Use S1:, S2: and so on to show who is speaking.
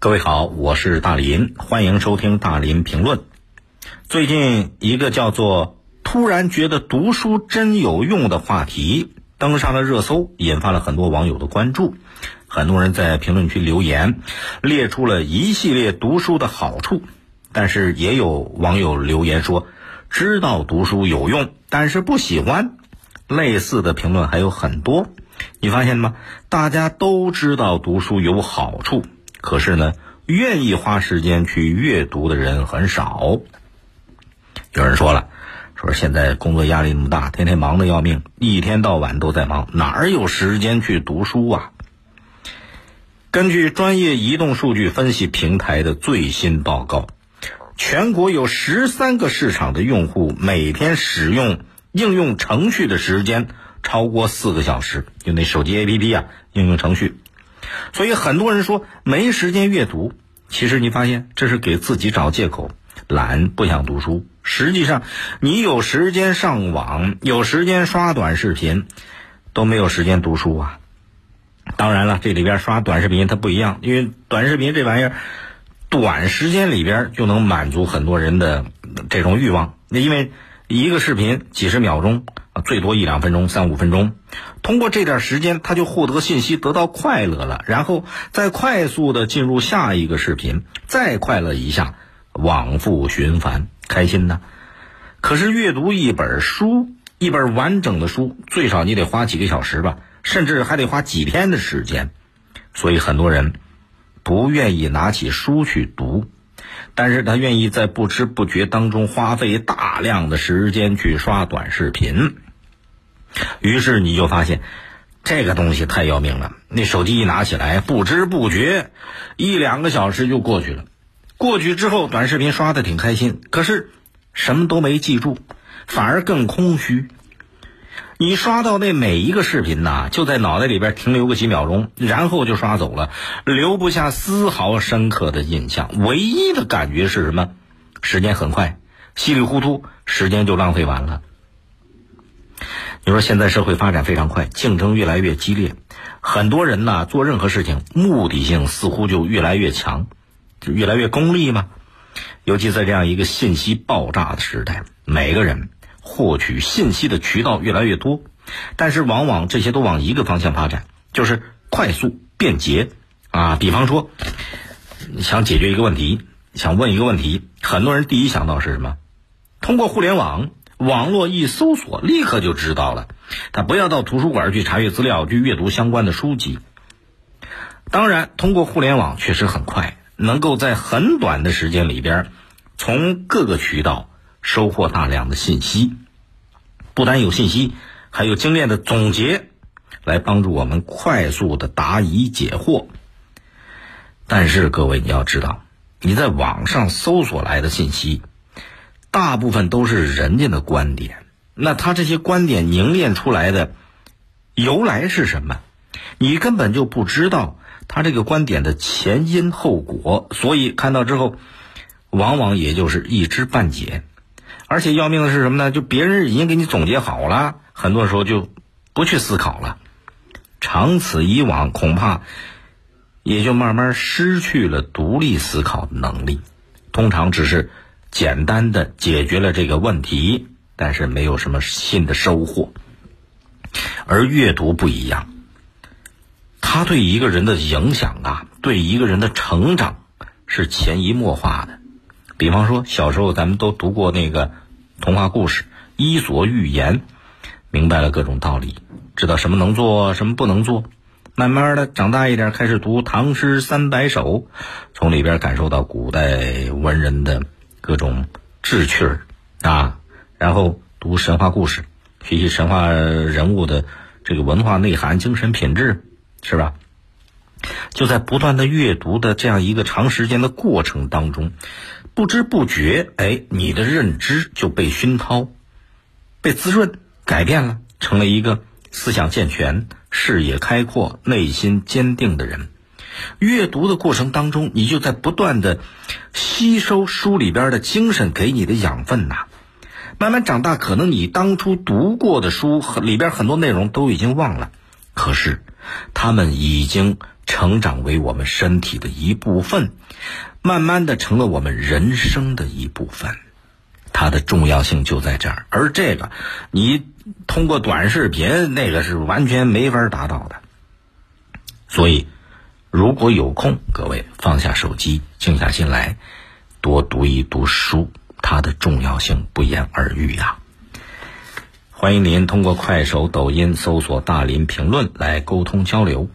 S1: 各位好，我是大林，欢迎收听大林评论。最近一个叫做“突然觉得读书真有用”的话题登上了热搜，引发了很多网友的关注。很多人在评论区留言，列出了一系列读书的好处。但是也有网友留言说，知道读书有用，但是不喜欢。类似的评论还有很多。你发现了吗？大家都知道读书有好处，可是呢，愿意花时间去阅读的人很少。有人说了，说现在工作压力那么大，天天忙得要命，一天到晚都在忙，哪有时间去读书啊？根据专业移动数据分析平台的最新报告，全国有十三个市场的用户每天使用应用程序的时间超过四个小时，就那手机 APP 啊，应用程序。所以很多人说没时间阅读，其实你发现这是给自己找借口，懒不想读书。实际上，你有时间上网，有时间刷短视频，都没有时间读书啊。当然了，这里边刷短视频它不一样，因为短视频这玩意儿，短时间里边就能满足很多人的这种欲望。那因为一个视频几十秒钟最多一两分钟、三五分钟，通过这点时间，他就获得信息，得到快乐了，然后再快速的进入下一个视频，再快乐一下，往复循环，开心呢。可是阅读一本书，一本完整的书，最少你得花几个小时吧。甚至还得花几天的时间，所以很多人不愿意拿起书去读，但是他愿意在不知不觉当中花费大量的时间去刷短视频。于是你就发现，这个东西太要命了。那手机一拿起来，不知不觉一两个小时就过去了。过去之后，短视频刷的挺开心，可是什么都没记住，反而更空虚。你刷到那每一个视频呐，就在脑袋里边停留个几秒钟，然后就刷走了，留不下丝毫深刻的印象。唯一的感觉是什么？时间很快，稀里糊涂，时间就浪费完了。你说现在社会发展非常快，竞争越来越激烈，很多人呢做任何事情目的性似乎就越来越强，就越来越功利嘛。尤其在这样一个信息爆炸的时代，每个人。获取信息的渠道越来越多，但是往往这些都往一个方向发展，就是快速便捷啊。比方说，想解决一个问题，想问一个问题，很多人第一想到是什么？通过互联网，网络一搜索，立刻就知道了。他不要到图书馆去查阅资料，去阅读相关的书籍。当然，通过互联网确实很快，能够在很短的时间里边，从各个渠道。收获大量的信息，不但有信息，还有精炼的总结，来帮助我们快速的答疑解惑。但是各位你要知道，你在网上搜索来的信息，大部分都是人家的观点，那他这些观点凝练出来的由来是什么？你根本就不知道他这个观点的前因后果，所以看到之后，往往也就是一知半解。而且要命的是什么呢？就别人已经给你总结好了，很多时候就不去思考了。长此以往，恐怕也就慢慢失去了独立思考的能力。通常只是简单的解决了这个问题，但是没有什么新的收获。而阅读不一样，它对一个人的影响啊，对一个人的成长是潜移默化的。比方说，小时候咱们都读过那个童话故事《伊索寓言》，明白了各种道理，知道什么能做，什么不能做。慢慢的长大一点，开始读唐诗三百首，从里边感受到古代文人的各种志趣儿啊。然后读神话故事，学习神话人物的这个文化内涵、精神品质，是吧？就在不断的阅读的这样一个长时间的过程当中。不知不觉，哎，你的认知就被熏陶、被滋润、改变了，成了一个思想健全、视野开阔、内心坚定的人。阅读的过程当中，你就在不断的吸收书里边的精神给你的养分呐。慢慢长大，可能你当初读过的书里边很多内容都已经忘了，可是它们已经成长为我们身体的一部分，慢慢的成了我们人生的一部分。它的重要性就在这儿，而这个你通过短视频那个是完全没法达到的。所以，如果有空，各位放下手机，静下心来，多读一读书，它的重要性不言而喻呀。欢迎您通过快手、抖音搜索“大林评论”来沟通交流。